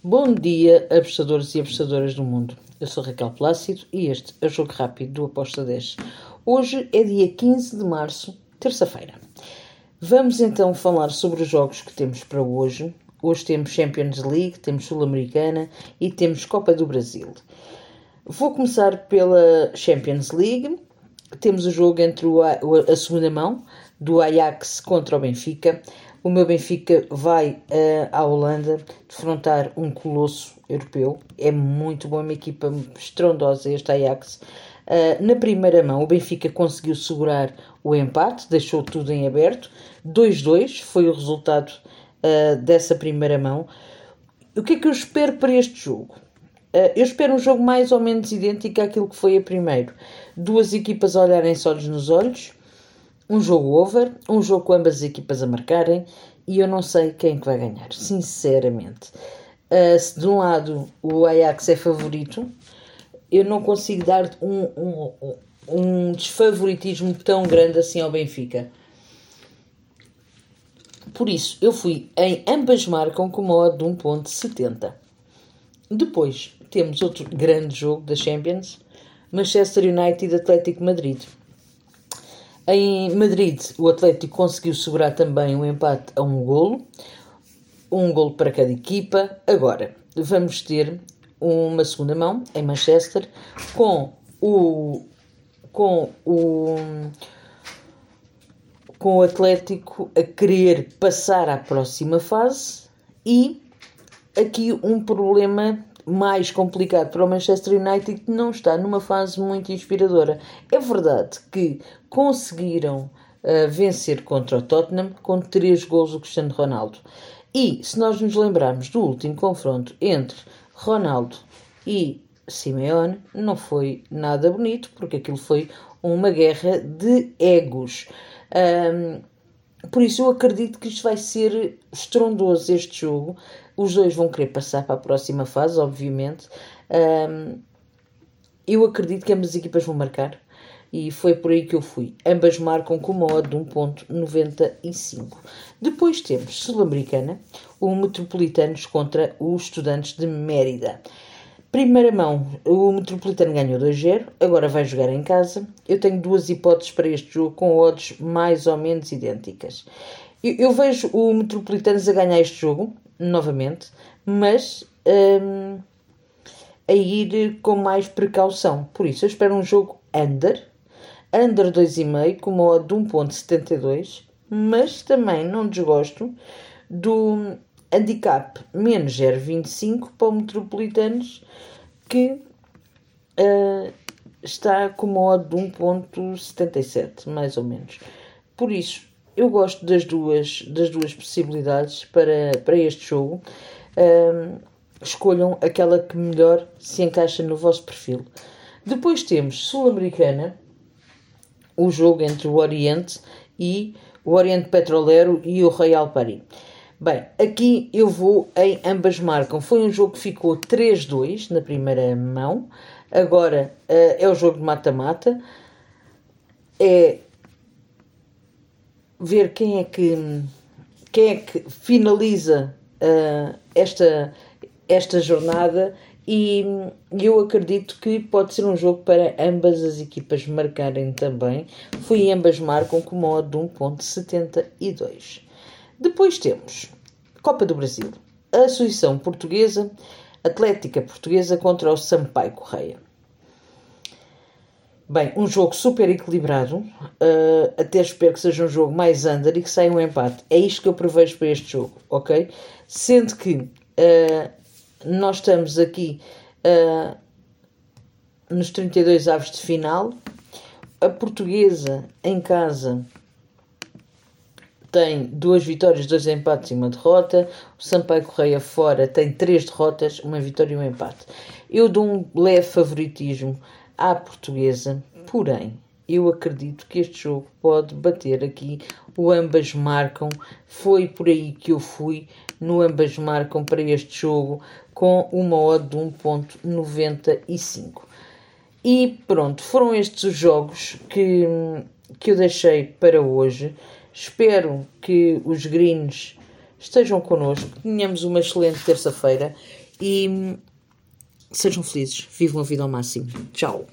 Bom dia, apostadores e apostadoras do mundo. Eu sou Raquel Plácido e este é o Jogo Rápido do Aposta 10. Hoje é dia 15 de março, terça-feira. Vamos então falar sobre os jogos que temos para hoje. Hoje temos Champions League, temos Sul-Americana e temos Copa do Brasil. Vou começar pela Champions League. Temos o jogo entre a segunda mão do Ajax contra o Benfica. O meu Benfica vai uh, à Holanda defrontar um colosso europeu. É muito bom, é uma equipa estrondosa este Ajax. Uh, na primeira mão, o Benfica conseguiu segurar o empate, deixou tudo em aberto. 2-2 foi o resultado uh, dessa primeira mão. O que é que eu espero para este jogo? Uh, eu espero um jogo mais ou menos idêntico àquilo que foi a primeiro. Duas equipas olharem-se olhos nos olhos, um jogo over, um jogo com ambas as equipas a marcarem e eu não sei quem é que vai ganhar, sinceramente. Uh, se de um lado o Ajax é favorito, eu não consigo dar um, um, um desfavoritismo tão grande assim ao Benfica. Por isso, eu fui em ambas marcam com uma odd de 1.70. Depois, temos outro grande jogo da Champions, Manchester United Atlético Madrid. Em Madrid, o Atlético conseguiu segurar também um empate a um golo, um golo para cada equipa. Agora, vamos ter uma segunda mão em Manchester com o com o com o Atlético a querer passar à próxima fase e aqui um problema mais complicado para o Manchester United que não está numa fase muito inspiradora. É verdade que conseguiram uh, vencer contra o Tottenham com 3 gols do Cristiano Ronaldo. E se nós nos lembrarmos do último confronto entre Ronaldo e Simeone, não foi nada bonito, porque aquilo foi uma guerra de egos. Um, por isso eu acredito que isto vai ser estrondoso este jogo. Os dois vão querer passar para a próxima fase, obviamente. Um, eu acredito que ambas as equipas vão marcar e foi por aí que eu fui. Ambas marcam com uma odd de 1.95. Depois temos Sul-Americana, o Metropolitanos contra os Estudantes de Mérida. Primeira mão, o Metropolitano ganhou 2-0, agora vai jogar em casa. Eu tenho duas hipóteses para este jogo com odds mais ou menos idênticas. Eu, eu vejo o Metropolitanos a ganhar este jogo, novamente, mas um, a ir com mais precaução. Por isso, eu espero um jogo under, under 2,5 com uma odd de 1.72, mas também não desgosto do handicap menos 0,25 para o Metropolitanos que uh, está com uma odd de 1.77 mais ou menos. Por isso, eu gosto das duas, das duas possibilidades para, para este jogo. Uh, escolham aquela que melhor se encaixa no vosso perfil. Depois temos Sul-Americana, o jogo entre o Oriente e o Oriente Petrolero e o Real Paris. Bem, aqui eu vou em ambas marcam. Foi um jogo que ficou 3-2 na primeira mão. Agora uh, é o jogo de mata-mata. É ver quem é que quem é que finaliza uh, esta esta jornada e eu acredito que pode ser um jogo para ambas as equipas marcarem também. Foi ambas marcam com uma odd de 1.72. Depois temos Copa do Brasil, a Associação Portuguesa, Atlética Portuguesa contra o Sampaio Correia. Bem, um jogo super equilibrado. Uh, até espero que seja um jogo mais under e que saia um empate. É isto que eu prevejo para este jogo, ok? Sendo que uh, nós estamos aqui uh, nos 32 aves de final. A portuguesa em casa tem duas vitórias, dois empates e uma derrota. O Sampaio Correia fora tem três derrotas, uma vitória e um empate. Eu dou um leve favoritismo à portuguesa, porém, eu acredito que este jogo pode bater aqui. O ambas marcam, foi por aí que eu fui no ambas marcam para este jogo com uma odd de 1.95. E pronto, foram estes os jogos que, que eu deixei para hoje. Espero que os greens estejam connosco, tenhamos uma excelente terça-feira e sejam felizes, vivam a vida ao máximo. Tchau.